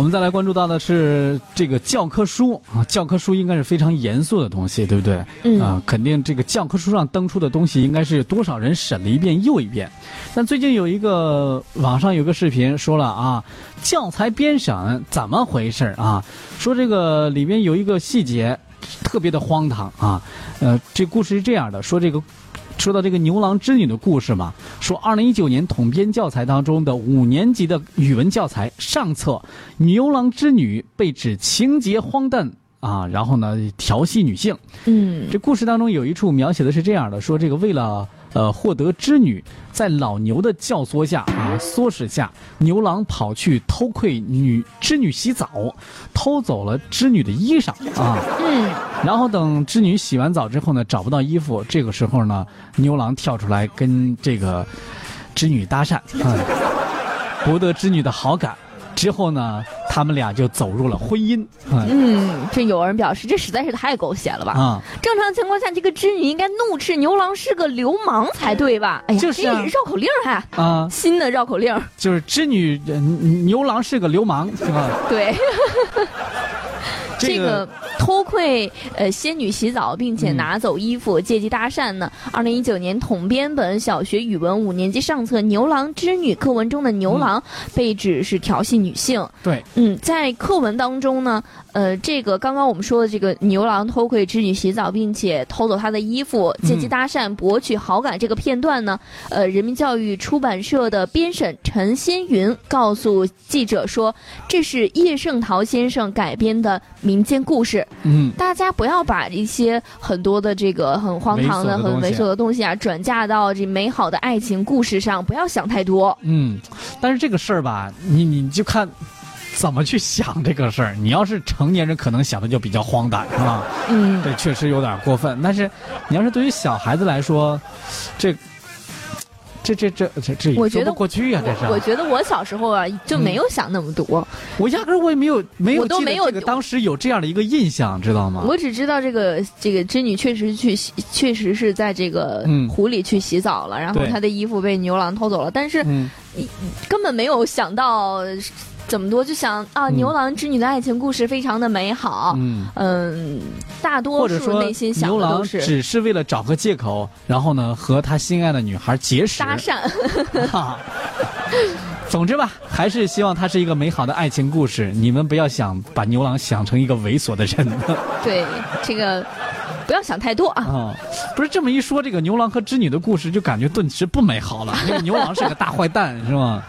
我们再来关注到的是这个教科书啊，教科书应该是非常严肃的东西，对不对？嗯啊，肯定这个教科书上登出的东西，应该是多少人审了一遍又一遍。但最近有一个网上有个视频说了啊，教材编审怎么回事啊？说这个里面有一个细节特别的荒唐啊。呃，这故事是这样的，说这个。说到这个牛郎织女的故事嘛，说二零一九年统编教材当中的五年级的语文教材上册，牛郎织女被指情节荒诞啊，然后呢调戏女性。嗯这故事当中有一处描写的是这样的：说这个为了呃获得织女，在老牛的教唆下啊唆使下，牛郎跑去偷窥女织女洗澡，偷走了织女的衣裳啊。嗯然后等织女洗完澡之后呢，找不到衣服，这个时候呢，牛郎跳出来跟这个织女搭讪，啊，博得织女的好感。之后呢，他们俩就走入了婚姻。啊嗯，这有人表示这实在是太狗血了吧？啊，正常情况下，这个织女应该怒斥牛郎是个流氓才对吧？哎呀，就是绕口令儿还啊，新的绕口令，就是织女呃牛郎是个流氓，是吧？对。这这个偷窥呃仙女洗澡，并且嗯拿走衣服、借机搭讪呢。二零一九年统编本小学语文五年级上册《牛郎织女》课文中的牛郎被指是调戏女性。对，嗯，在课文当中呢，呃，这个刚刚我们说的这个牛郎偷窥织女洗澡，并且偷走她的衣服，借机搭讪博取好感这个片段呢，呃，人民教育出版社的编审陈先云告诉记者说，这是叶圣陶先生改编的民间故事，嗯，大家不要把一些很多的这个很荒唐的、很猥琐的东西啊，转嫁到这美好的爱情故事上，不要想太多。嗯，但是这个事儿吧，你你就看怎么去想这个事儿。你要是成年人，可能想的就比较荒诞，是吧？嗯，这确实有点过分。但是你要是对于小孩子来说，这这这这这这我觉得过去呀、这是。我觉得我小时候啊，就没有想那么多。我压根儿我也没有没有我都没有当时有这样的一个印象，知道吗？我只知道这个这个织女确实去，确实是在这个嗯湖里去洗澡了，然后对她的衣服被牛郎偷走了，但是嗯，根本没有想到怎么多，就想啊，嗯牛郎织女的爱情故事非常的美好。嗯。嗯，大或多数内心想的都是只是为了找个借口，然后呢和他心爱的女孩结识。搭讪。哈。总之吧，还是希望它是一个美好的爱情故事。你们不要想把牛郎想成一个猥琐的人 对，这个不要想太多啊。啊！不是这么一说，这个牛郎和织女的故事就感觉顿时不美好了。那个牛郎是个大坏蛋，是吗？